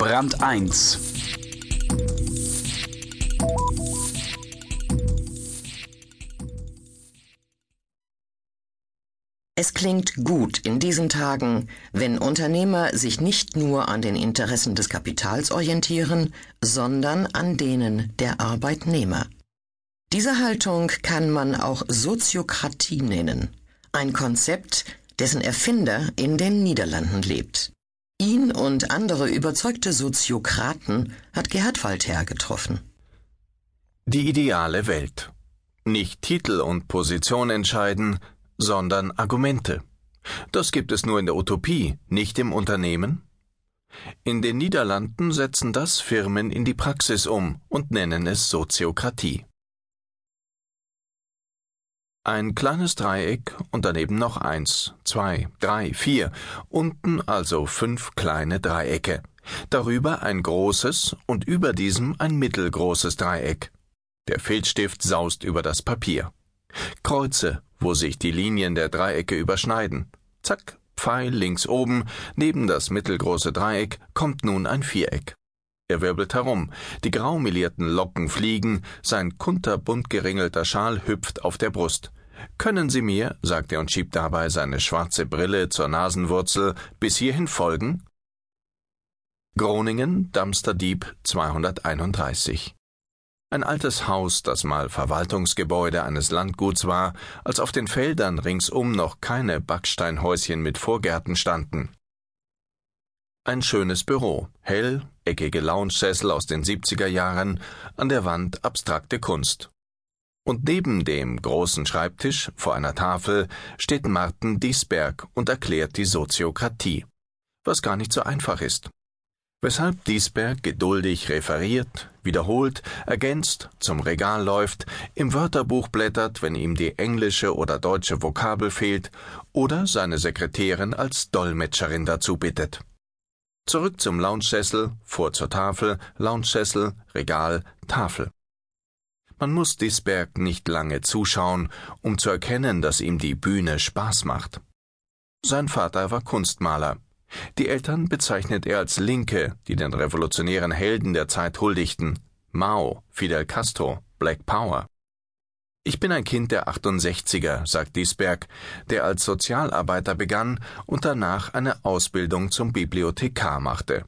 Brand 1 Es klingt gut in diesen Tagen, wenn Unternehmer sich nicht nur an den Interessen des Kapitals orientieren, sondern an denen der Arbeitnehmer. Diese Haltung kann man auch Soziokratie nennen, ein Konzept, dessen Erfinder in den Niederlanden lebt. Ihn und andere überzeugte Soziokraten hat Gerhard Walther getroffen. Die ideale Welt. Nicht Titel und Position entscheiden, sondern Argumente. Das gibt es nur in der Utopie, nicht im Unternehmen? In den Niederlanden setzen das Firmen in die Praxis um und nennen es Soziokratie. Ein kleines Dreieck und daneben noch eins, zwei, drei, vier, unten also fünf kleine Dreiecke, darüber ein großes und über diesem ein mittelgroßes Dreieck. Der Filzstift saust über das Papier. Kreuze, wo sich die Linien der Dreiecke überschneiden. Zack, Pfeil links oben, neben das mittelgroße Dreieck kommt nun ein Viereck. Er wirbelt herum, die graumelierten Locken fliegen, sein kunterbunt geringelter Schal hüpft auf der Brust. Können Sie mir, sagt er und schiebt dabei seine schwarze Brille zur Nasenwurzel, bis hierhin folgen? Groningen, Damsterdieb 231 ein altes Haus, das mal Verwaltungsgebäude eines Landguts war, als auf den Feldern ringsum noch keine Backsteinhäuschen mit Vorgärten standen. Ein schönes Büro, hell, eckige Loungesessel aus den 70er Jahren, an der Wand abstrakte Kunst. Und neben dem großen Schreibtisch vor einer Tafel steht Martin Diesberg und erklärt die Soziokratie, was gar nicht so einfach ist. Weshalb Diesberg geduldig referiert, wiederholt, ergänzt, zum Regal läuft, im Wörterbuch blättert, wenn ihm die englische oder deutsche Vokabel fehlt, oder seine Sekretärin als Dolmetscherin dazu bittet. Zurück zum Loungesessel, vor zur Tafel, Loungesessel, Regal, Tafel. Man muss Disberg nicht lange zuschauen, um zu erkennen, dass ihm die Bühne Spaß macht. Sein Vater war Kunstmaler. Die Eltern bezeichnet er als Linke, die den revolutionären Helden der Zeit huldigten. Mao, Fidel Castro, Black Power. Ich bin ein Kind der 68er, sagt Diesberg, der als Sozialarbeiter begann und danach eine Ausbildung zum Bibliothekar machte.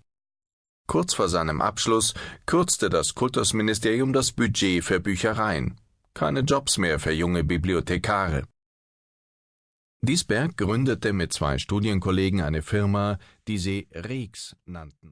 Kurz vor seinem Abschluss kürzte das Kultusministerium das Budget für Büchereien. Keine Jobs mehr für junge Bibliothekare. Diesberg gründete mit zwei Studienkollegen eine Firma, die sie Reeks nannten